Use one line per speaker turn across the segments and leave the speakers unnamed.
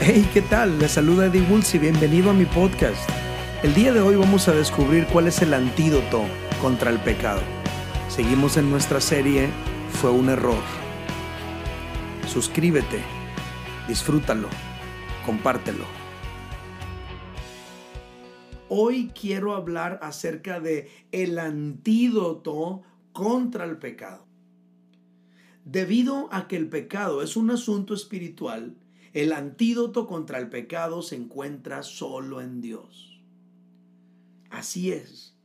Hey, ¿qué tal? Les saluda Eddie Woods y bienvenido a mi podcast. El día de hoy vamos a descubrir cuál es el antídoto contra el pecado. Seguimos en nuestra serie Fue un error. Suscríbete, disfrútalo, compártelo. Hoy quiero hablar acerca de el antídoto contra el pecado. Debido a que el pecado es un asunto espiritual, el antídoto contra el pecado se encuentra solo en Dios. Así es.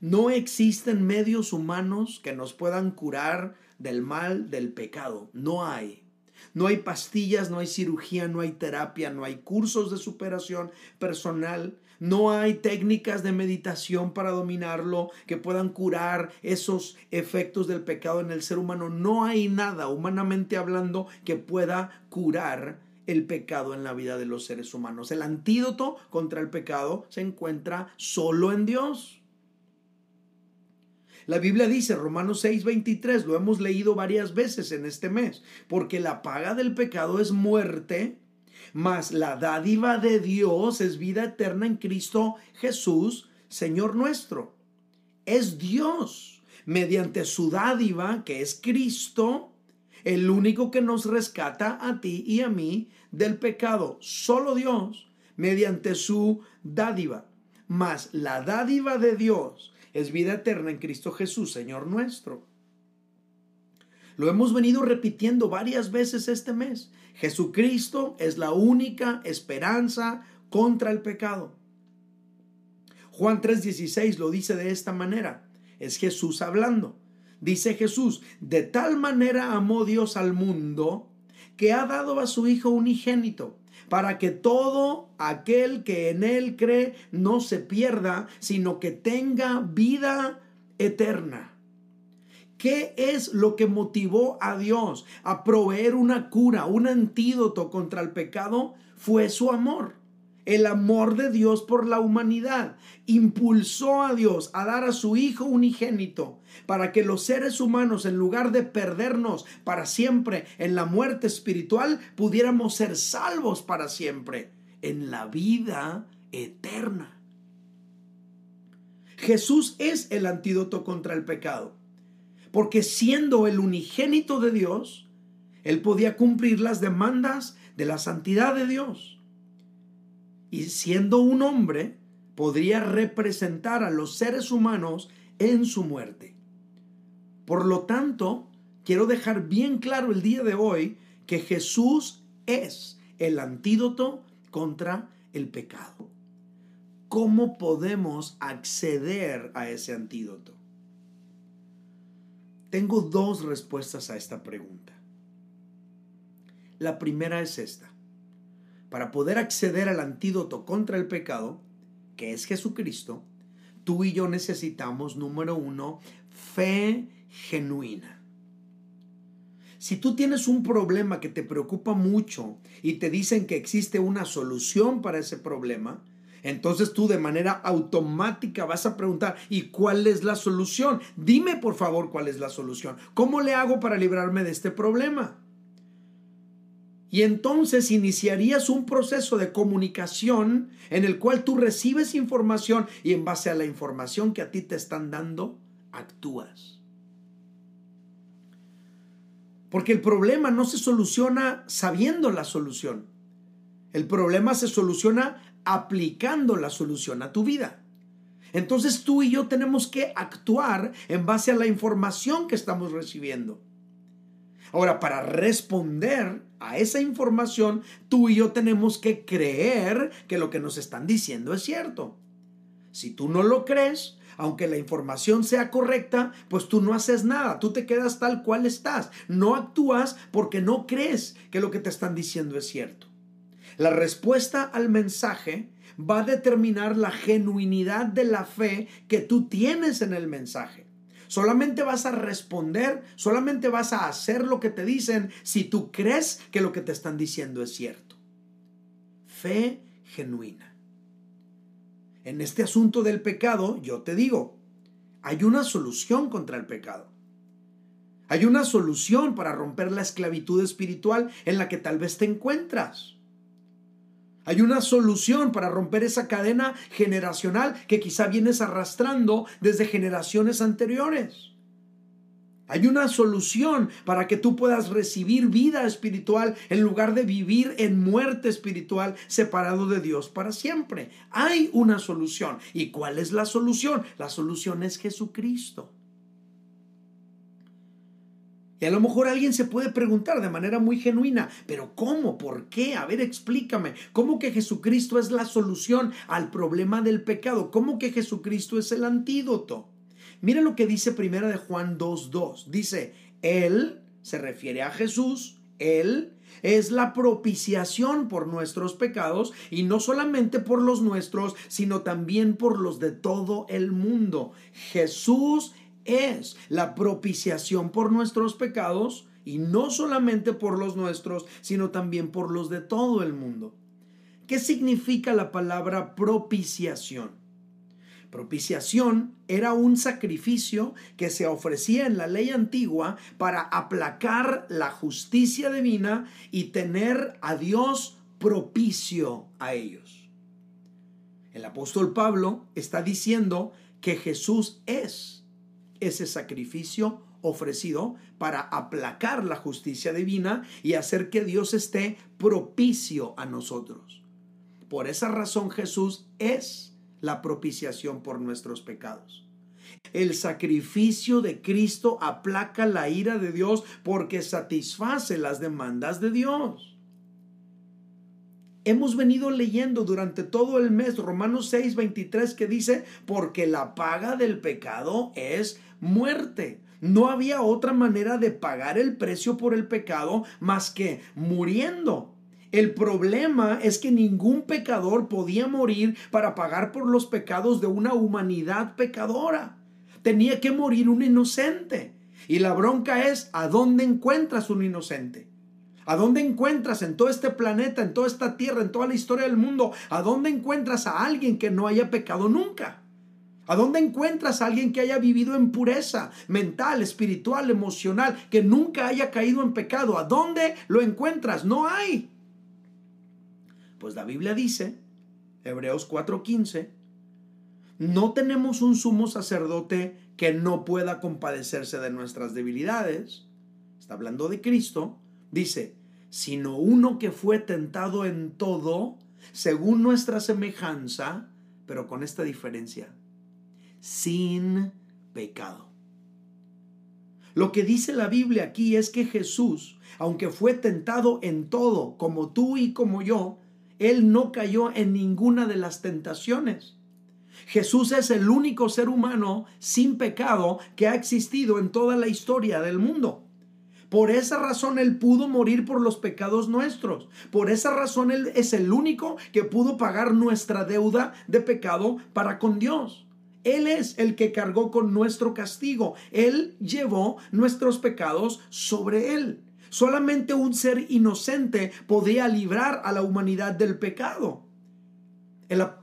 No existen medios humanos que nos puedan curar del mal del pecado. No hay. No hay pastillas, no hay cirugía, no hay terapia, no hay cursos de superación personal, no hay técnicas de meditación para dominarlo que puedan curar esos efectos del pecado en el ser humano. No hay nada, humanamente hablando, que pueda curar el pecado en la vida de los seres humanos. El antídoto contra el pecado se encuentra solo en Dios. La Biblia dice, Romanos 6:23, lo hemos leído varias veces en este mes, porque la paga del pecado es muerte, mas la dádiva de Dios es vida eterna en Cristo Jesús, Señor nuestro. Es Dios, mediante su dádiva, que es Cristo, el único que nos rescata a ti y a mí del pecado. Solo Dios, mediante su dádiva. Mas la dádiva de Dios es vida eterna en Cristo Jesús, Señor nuestro. Lo hemos venido repitiendo varias veces este mes. Jesucristo es la única esperanza contra el pecado. Juan 3:16 lo dice de esta manera. Es Jesús hablando. Dice Jesús, de tal manera amó Dios al mundo que ha dado a su Hijo unigénito, para que todo aquel que en Él cree no se pierda, sino que tenga vida eterna. ¿Qué es lo que motivó a Dios a proveer una cura, un antídoto contra el pecado? Fue su amor. El amor de Dios por la humanidad impulsó a Dios a dar a su Hijo unigénito para que los seres humanos, en lugar de perdernos para siempre en la muerte espiritual, pudiéramos ser salvos para siempre en la vida eterna. Jesús es el antídoto contra el pecado porque siendo el unigénito de Dios, él podía cumplir las demandas de la santidad de Dios. Y siendo un hombre, podría representar a los seres humanos en su muerte. Por lo tanto, quiero dejar bien claro el día de hoy que Jesús es el antídoto contra el pecado. ¿Cómo podemos acceder a ese antídoto? Tengo dos respuestas a esta pregunta. La primera es esta. Para poder acceder al antídoto contra el pecado, que es Jesucristo, tú y yo necesitamos, número uno, fe genuina. Si tú tienes un problema que te preocupa mucho y te dicen que existe una solución para ese problema, entonces tú de manera automática vas a preguntar, ¿y cuál es la solución? Dime por favor cuál es la solución. ¿Cómo le hago para librarme de este problema? Y entonces iniciarías un proceso de comunicación en el cual tú recibes información y en base a la información que a ti te están dando, actúas. Porque el problema no se soluciona sabiendo la solución. El problema se soluciona aplicando la solución a tu vida. Entonces tú y yo tenemos que actuar en base a la información que estamos recibiendo. Ahora, para responder a esa información, tú y yo tenemos que creer que lo que nos están diciendo es cierto. Si tú no lo crees, aunque la información sea correcta, pues tú no haces nada, tú te quedas tal cual estás, no actúas porque no crees que lo que te están diciendo es cierto. La respuesta al mensaje va a determinar la genuinidad de la fe que tú tienes en el mensaje. Solamente vas a responder, solamente vas a hacer lo que te dicen si tú crees que lo que te están diciendo es cierto. Fe genuina. En este asunto del pecado, yo te digo, hay una solución contra el pecado. Hay una solución para romper la esclavitud espiritual en la que tal vez te encuentras. Hay una solución para romper esa cadena generacional que quizá vienes arrastrando desde generaciones anteriores. Hay una solución para que tú puedas recibir vida espiritual en lugar de vivir en muerte espiritual separado de Dios para siempre. Hay una solución. ¿Y cuál es la solución? La solución es Jesucristo. Y a lo mejor alguien se puede preguntar de manera muy genuina, pero ¿cómo? ¿Por qué? A ver, explícame. ¿Cómo que Jesucristo es la solución al problema del pecado? ¿Cómo que Jesucristo es el antídoto? Mira lo que dice primera de Juan 2.2. Dice, Él, se refiere a Jesús, Él es la propiciación por nuestros pecados y no solamente por los nuestros, sino también por los de todo el mundo. Jesús es la propiciación por nuestros pecados y no solamente por los nuestros, sino también por los de todo el mundo. ¿Qué significa la palabra propiciación? Propiciación era un sacrificio que se ofrecía en la ley antigua para aplacar la justicia divina y tener a Dios propicio a ellos. El apóstol Pablo está diciendo que Jesús es ese sacrificio ofrecido para aplacar la justicia divina y hacer que Dios esté propicio a nosotros. Por esa razón Jesús es la propiciación por nuestros pecados. El sacrificio de Cristo aplaca la ira de Dios porque satisface las demandas de Dios. Hemos venido leyendo durante todo el mes Romanos 6, 23 que dice, porque la paga del pecado es muerte. No había otra manera de pagar el precio por el pecado más que muriendo. El problema es que ningún pecador podía morir para pagar por los pecados de una humanidad pecadora. Tenía que morir un inocente. Y la bronca es, ¿a dónde encuentras un inocente? ¿A dónde encuentras en todo este planeta, en toda esta tierra, en toda la historia del mundo? ¿A dónde encuentras a alguien que no haya pecado nunca? ¿A dónde encuentras a alguien que haya vivido en pureza mental, espiritual, emocional, que nunca haya caído en pecado? ¿A dónde lo encuentras? No hay. Pues la Biblia dice, Hebreos 4:15, no tenemos un sumo sacerdote que no pueda compadecerse de nuestras debilidades. Está hablando de Cristo Dice, sino uno que fue tentado en todo, según nuestra semejanza, pero con esta diferencia, sin pecado. Lo que dice la Biblia aquí es que Jesús, aunque fue tentado en todo, como tú y como yo, Él no cayó en ninguna de las tentaciones. Jesús es el único ser humano sin pecado que ha existido en toda la historia del mundo. Por esa razón Él pudo morir por los pecados nuestros. Por esa razón Él es el único que pudo pagar nuestra deuda de pecado para con Dios. Él es el que cargó con nuestro castigo. Él llevó nuestros pecados sobre Él. Solamente un ser inocente podía librar a la humanidad del pecado.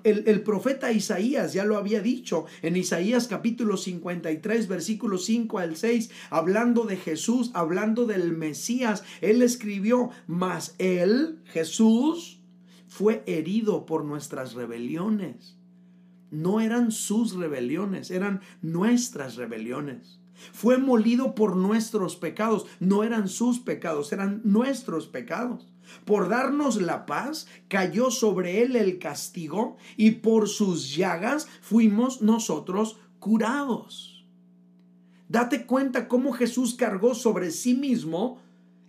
El, profeta Isaías ya lo había dicho en Isaías capítulo 53, versículos 5 al 6, hablando de Jesús, hablando del Mesías. Él escribió, mas él, Jesús, fue herido por nuestras rebeliones. No eran sus rebeliones, eran nuestras rebeliones. Fue molido por nuestros pecados, no eran sus pecados, eran nuestros pecados. Por darnos la paz, cayó sobre él el castigo y por sus llagas fuimos nosotros curados. Date cuenta cómo Jesús cargó sobre sí mismo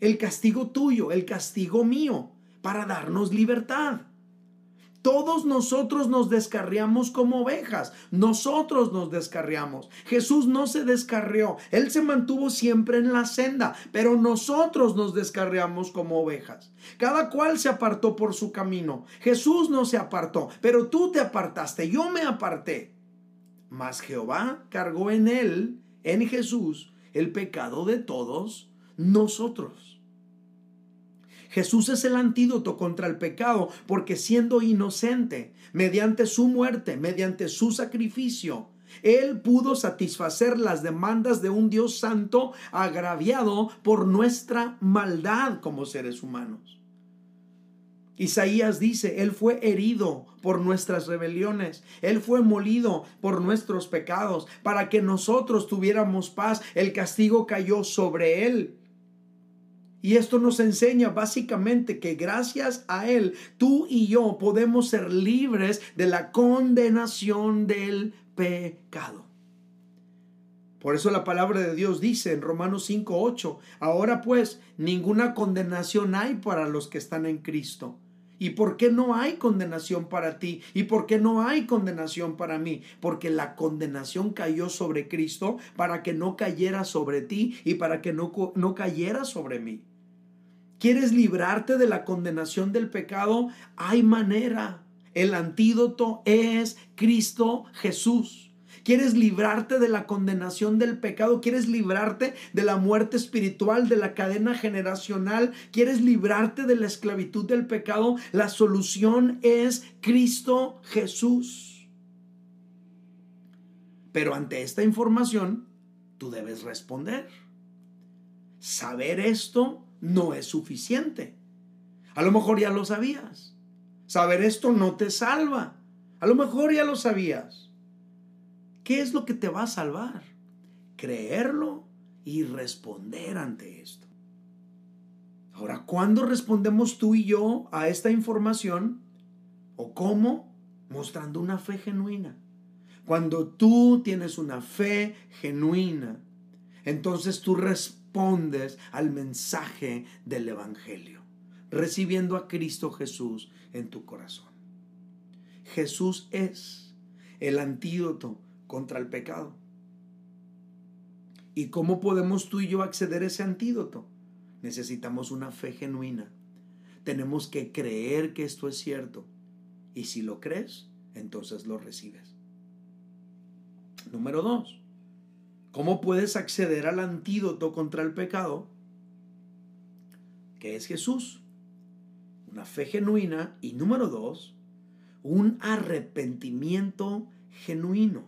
el castigo tuyo, el castigo mío, para darnos libertad. Todos nosotros nos descarriamos como ovejas. Nosotros nos descarriamos. Jesús no se descarrió. Él se mantuvo siempre en la senda, pero nosotros nos descarriamos como ovejas. Cada cual se apartó por su camino. Jesús no se apartó, pero tú te apartaste. Yo me aparté. Mas Jehová cargó en él, en Jesús, el pecado de todos nosotros. Jesús es el antídoto contra el pecado porque siendo inocente, mediante su muerte, mediante su sacrificio, Él pudo satisfacer las demandas de un Dios santo agraviado por nuestra maldad como seres humanos. Isaías dice, Él fue herido por nuestras rebeliones, Él fue molido por nuestros pecados, para que nosotros tuviéramos paz, el castigo cayó sobre Él. Y esto nos enseña básicamente que gracias a Él, tú y yo podemos ser libres de la condenación del pecado. Por eso la palabra de Dios dice en Romanos 5:8, ahora pues ninguna condenación hay para los que están en Cristo. ¿Y por qué no hay condenación para ti? ¿Y por qué no hay condenación para mí? Porque la condenación cayó sobre Cristo para que no cayera sobre ti y para que no, no cayera sobre mí. ¿Quieres librarte de la condenación del pecado? Hay manera. El antídoto es Cristo Jesús. ¿Quieres librarte de la condenación del pecado? ¿Quieres librarte de la muerte espiritual, de la cadena generacional? ¿Quieres librarte de la esclavitud del pecado? La solución es Cristo Jesús. Pero ante esta información, tú debes responder. Saber esto no es suficiente. A lo mejor ya lo sabías. Saber esto no te salva. A lo mejor ya lo sabías. ¿Qué es lo que te va a salvar? Creerlo y responder ante esto. Ahora, ¿cuándo respondemos tú y yo a esta información? ¿O cómo? Mostrando una fe genuina. Cuando tú tienes una fe genuina, entonces tú respondes al mensaje del Evangelio, recibiendo a Cristo Jesús en tu corazón. Jesús es el antídoto contra el pecado. ¿Y cómo podemos tú y yo acceder a ese antídoto? Necesitamos una fe genuina. Tenemos que creer que esto es cierto. Y si lo crees, entonces lo recibes. Número dos, ¿cómo puedes acceder al antídoto contra el pecado? Que es Jesús. Una fe genuina. Y número dos, un arrepentimiento genuino.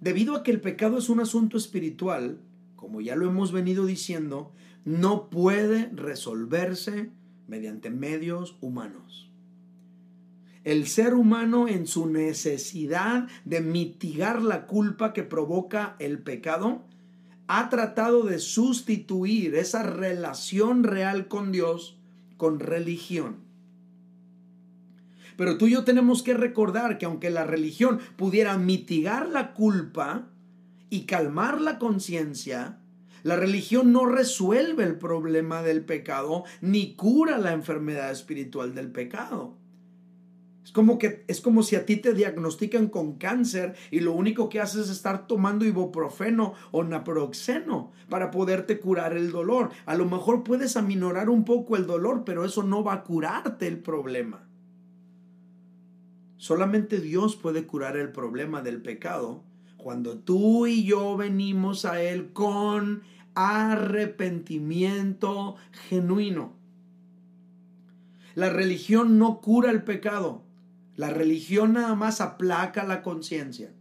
Debido a que el pecado es un asunto espiritual, como ya lo hemos venido diciendo, no puede resolverse mediante medios humanos. El ser humano en su necesidad de mitigar la culpa que provoca el pecado, ha tratado de sustituir esa relación real con Dios con religión. Pero tú y yo tenemos que recordar que aunque la religión pudiera mitigar la culpa y calmar la conciencia, la religión no resuelve el problema del pecado ni cura la enfermedad espiritual del pecado. Es como que es como si a ti te diagnostican con cáncer y lo único que haces es estar tomando ibuprofeno o naproxeno para poderte curar el dolor. A lo mejor puedes aminorar un poco el dolor, pero eso no va a curarte el problema. Solamente Dios puede curar el problema del pecado cuando tú y yo venimos a Él con arrepentimiento genuino. La religión no cura el pecado. La religión nada más aplaca la conciencia.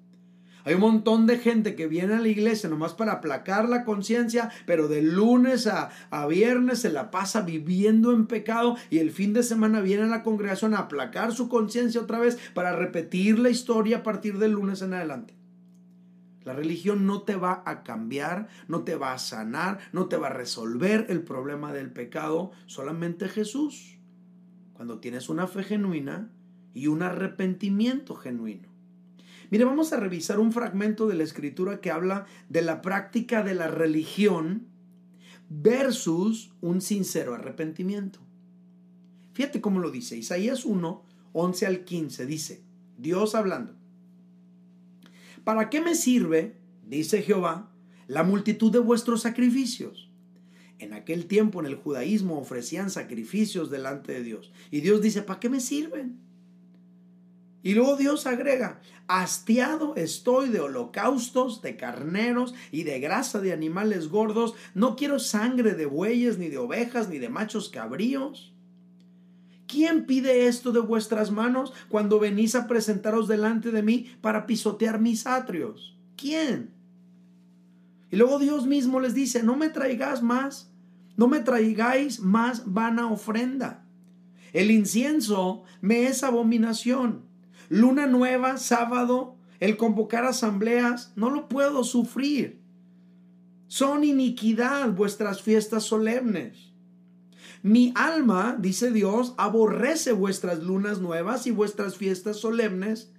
Hay un montón de gente que viene a la iglesia nomás para aplacar la conciencia, pero de lunes a, a, viernes se la pasa viviendo en pecado y el fin de semana viene a la congregación a aplacar su conciencia otra vez para repetir la historia a partir del lunes en adelante. La religión no te va a cambiar, no te va a sanar, no te va a resolver el problema del pecado, solamente Jesús. Cuando tienes una fe genuina y un arrepentimiento genuino. Mire, vamos a revisar un fragmento de la escritura que habla de la práctica de la religión versus un sincero arrepentimiento. Fíjate cómo lo dice. Isaías 1, 11 al 15 dice, Dios hablando. ¿Para qué me sirve, dice Jehová, la multitud de vuestros sacrificios? En aquel tiempo en el judaísmo ofrecían sacrificios delante de Dios. Y Dios dice, ¿para qué me sirven? Y luego Dios agrega, hastiado estoy de holocaustos, de carneros y de grasa de animales gordos, no quiero sangre de bueyes, ni de ovejas, ni de machos cabríos. ¿Quién pide esto de vuestras manos cuando venís a presentaros delante de mí para pisotear mis atrios? ¿Quién? Y luego Dios mismo les dice, no me traigáis más, no me traigáis más vana ofrenda. El incienso me es abominación. Luna nueva, sábado, el convocar asambleas, no lo puedo sufrir. Son iniquidad vuestras fiestas solemnes. Mi alma, dice Dios, aborrece vuestras lunas nuevas y vuestras fiestas solemnes.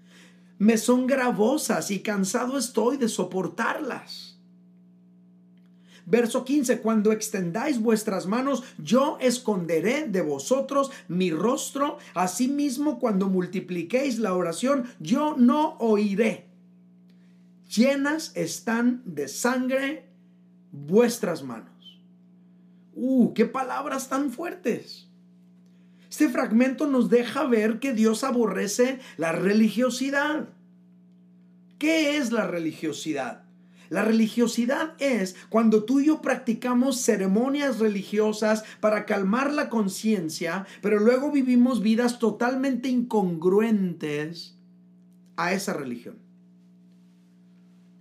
Me son gravosas y cansado estoy de soportarlas. Verso 15, cuando extendáis vuestras manos, yo esconderé de vosotros mi rostro. Asimismo, cuando multipliquéis la oración, yo no oiré. Llenas están de sangre vuestras manos. Uh, qué palabras tan fuertes. Este fragmento nos deja ver que Dios aborrece la religiosidad. ¿Qué es la religiosidad? La religiosidad es cuando tú y yo practicamos ceremonias religiosas para calmar la conciencia, pero luego vivimos vidas totalmente incongruentes a esa religión.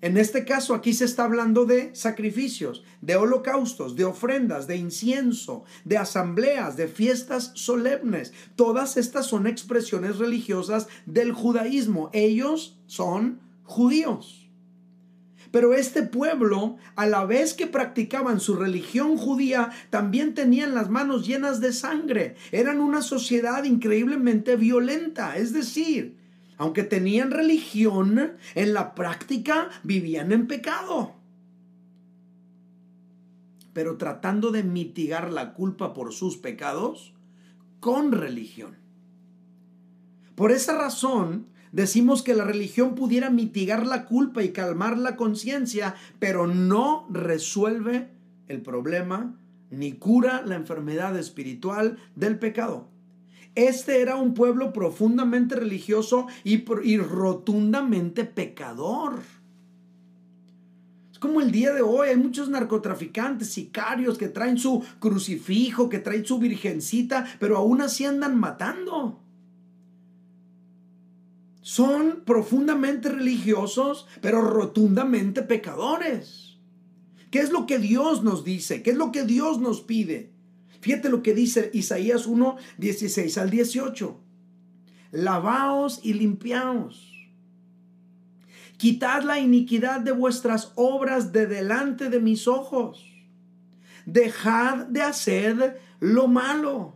En este caso aquí se está hablando de sacrificios, de holocaustos, de ofrendas, de incienso, de asambleas, de fiestas solemnes. Todas estas son expresiones religiosas del judaísmo. Ellos son judíos. Pero este pueblo, a la vez que practicaban su religión judía, también tenían las manos llenas de sangre. Eran una sociedad increíblemente violenta. Es decir, aunque tenían religión, en la práctica vivían en pecado. Pero tratando de mitigar la culpa por sus pecados con religión. Por esa razón, Decimos que la religión pudiera mitigar la culpa y calmar la conciencia, pero no resuelve el problema ni cura la enfermedad espiritual del pecado. Este era un pueblo profundamente religioso y, rotundamente pecador. Es como el día de hoy, hay muchos narcotraficantes, sicarios que traen su crucifijo, que traen su virgencita, pero aún así andan matando son profundamente religiosos, pero rotundamente pecadores. ¿Qué es lo que Dios nos dice? ¿Qué es lo que Dios nos pide? Fíjate lo que dice Isaías 1, 16 al 18. Lavaos y limpiaos. Quitad la iniquidad de vuestras obras de delante de mis ojos. Dejad de hacer lo malo.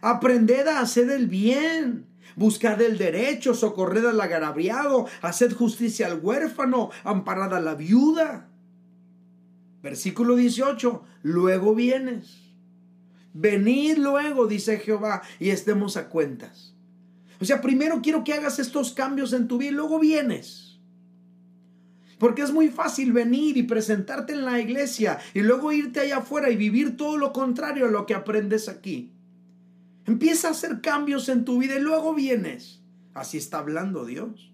Aprended a hacer el bien Buscad el derecho, socorred al agraviado, haced justicia al huérfano, amparad a la viuda. Versículo 18, luego vienes. Venid luego, dice Jehová, y estemos a cuentas. O sea, primero quiero que hagas estos cambios en tu vida y luego vienes. Porque es muy fácil venir y presentarte en la iglesia y luego irte allá afuera y vivir todo lo contrario a lo que aprendes aquí. Empieza a hacer cambios en tu vida y luego vienes. Así está hablando Dios.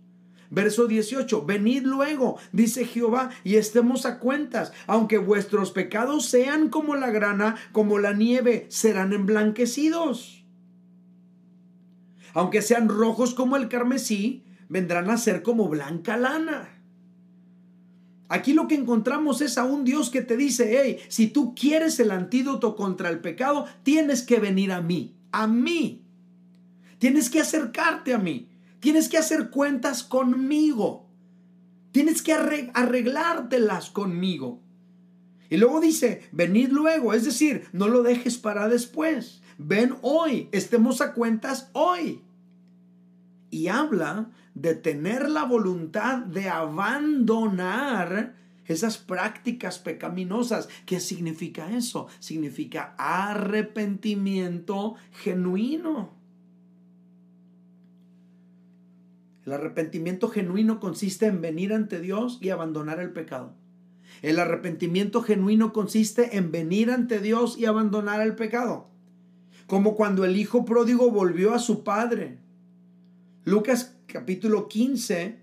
Verso 18, venid luego, dice Jehová, y estemos a cuentas, aunque vuestros pecados sean como la grana, como la nieve, serán emblanquecidos. Aunque sean rojos como el carmesí, vendrán a ser como blanca lana. Aquí lo que encontramos es a un Dios que te dice, hey, si tú quieres el antídoto contra el pecado, tienes que venir a mí a mí. Tienes que acercarte a mí. Tienes que hacer cuentas conmigo. Tienes que arreglártelas conmigo. Y luego dice, venid luego, es decir, no lo dejes para después. Ven hoy, estemos a cuentas hoy. Y habla de tener la voluntad de abandonar esas prácticas pecaminosas. ¿Qué significa eso? Significa arrepentimiento genuino. El arrepentimiento genuino consiste en venir ante Dios y abandonar el pecado. El arrepentimiento genuino consiste en venir ante Dios y abandonar el pecado. Como cuando el hijo pródigo volvió a su padre. Lucas capítulo 15,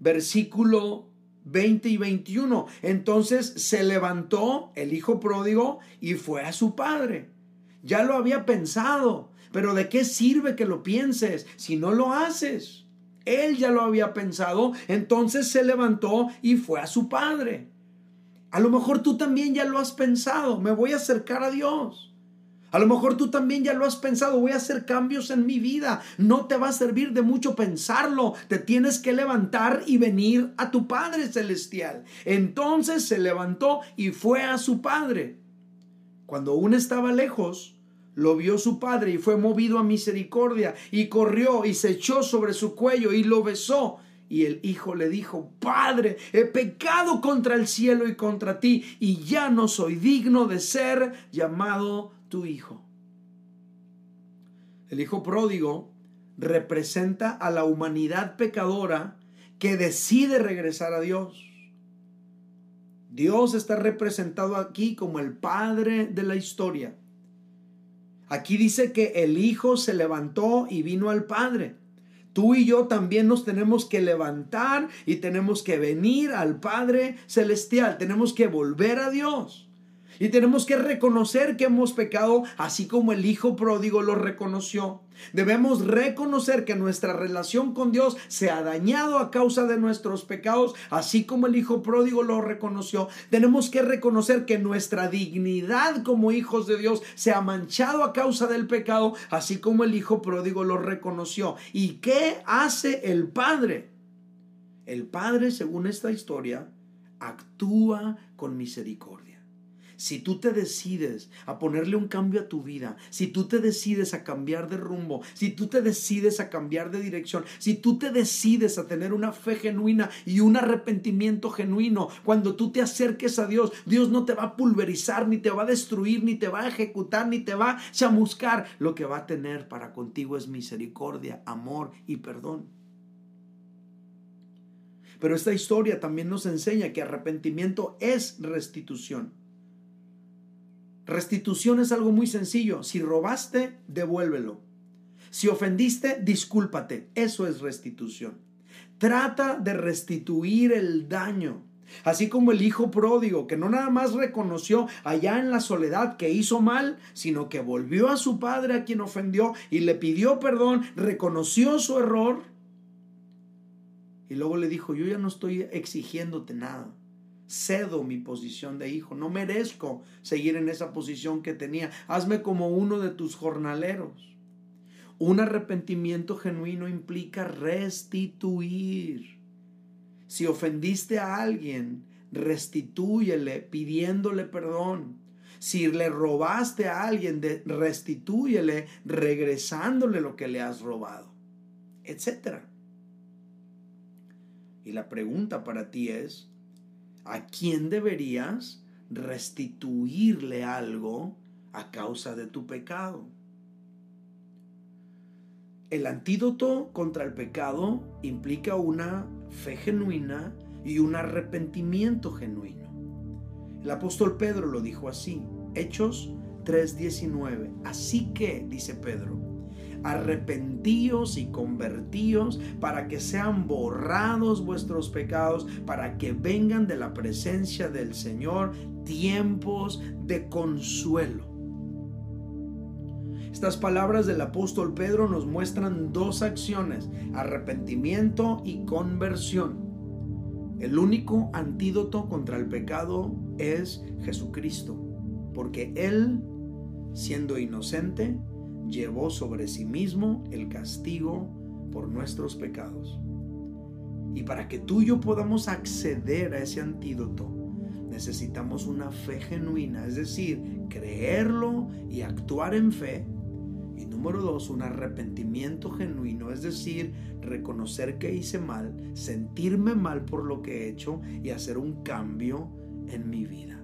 versículo 20 y 21. Entonces se levantó el hijo pródigo y fue a su padre. ya lo había pensado, pero ¿de qué sirve que lo pienses si no lo haces? Él ya lo había pensado, entonces se levantó y fue a su padre. A lo mejor tú también ya lo has pensado, me voy a acercar a Dios. A lo mejor tú también ya lo has pensado, voy a hacer cambios en mi vida. No te va a servir de mucho pensarlo. Te tienes que levantar y venir a tu Padre Celestial. Entonces se levantó y fue a su Padre. Cuando aún estaba lejos, lo vio su padre y fue movido a misericordia y corrió y se echó sobre su cuello y lo besó. Y el hijo le dijo, Padre, he pecado contra el cielo y contra ti y ya no soy digno de ser llamado tu hijo. El hijo pródigo representa a la humanidad pecadora que decide regresar a Dios. Dios está representado aquí como el padre de la historia. Aquí dice que el hijo se levantó y vino al padre. Tú y yo también nos tenemos que levantar y tenemos que venir al Padre Celestial. Tenemos que volver a Dios. Y tenemos que reconocer que hemos pecado así como el Hijo pródigo lo reconoció. Debemos reconocer que nuestra relación con Dios se ha dañado a causa de nuestros pecados, así como el Hijo pródigo lo reconoció. Tenemos que reconocer que nuestra dignidad como hijos de Dios se ha manchado a causa del pecado, así como el Hijo pródigo lo reconoció. ¿Y qué hace el Padre? El Padre, según esta historia, actúa con misericordia. Si tú te decides a ponerle un cambio a tu vida, si tú te decides a cambiar de rumbo, si tú te decides a cambiar de dirección, si tú te decides a tener una fe genuina y un arrepentimiento genuino, cuando tú te acerques a Dios, Dios no te va a pulverizar, ni te va a destruir, ni te va a ejecutar, ni te va a chamuscar. Lo que va a tener para contigo es misericordia, amor y perdón. Pero esta historia también nos enseña que arrepentimiento es restitución. Restitución es algo muy sencillo. Si robaste, devuélvelo. Si ofendiste, discúlpate. Eso es restitución. Trata de restituir el daño. Así como el hijo pródigo, que no nada más reconoció allá en la soledad que hizo mal, sino que volvió a su padre a quien ofendió y le pidió perdón, reconoció su error. Y luego le dijo, yo ya no estoy exigiéndote nada cedo mi posición de hijo, no merezco seguir en esa posición que tenía, hazme como uno de tus jornaleros. Un arrepentimiento genuino implica restituir. Si ofendiste a alguien, restitúyele pidiéndole perdón. Si le robaste a alguien, restitúyele regresándole lo que le has robado, etc. Y la pregunta para ti es, ¿A quién deberías restituirle algo a causa de tu pecado? El antídoto contra el pecado implica una fe genuina y un arrepentimiento genuino. El apóstol Pedro lo dijo así, Hechos 3:19. Así que, dice Pedro, arrepentíos y convertíos para que sean borrados vuestros pecados, para que vengan de la presencia del Señor tiempos de consuelo. Estas palabras del apóstol Pedro nos muestran dos acciones, arrepentimiento y conversión. El único antídoto contra el pecado es Jesucristo, porque Él, siendo inocente, llevó sobre sí mismo el castigo por nuestros pecados. Y para que tú y yo podamos acceder a ese antídoto, necesitamos una fe genuina, es decir, creerlo y actuar en fe. Y número dos, un arrepentimiento genuino, es decir, reconocer que hice mal, sentirme mal por lo que he hecho y hacer un cambio en mi vida.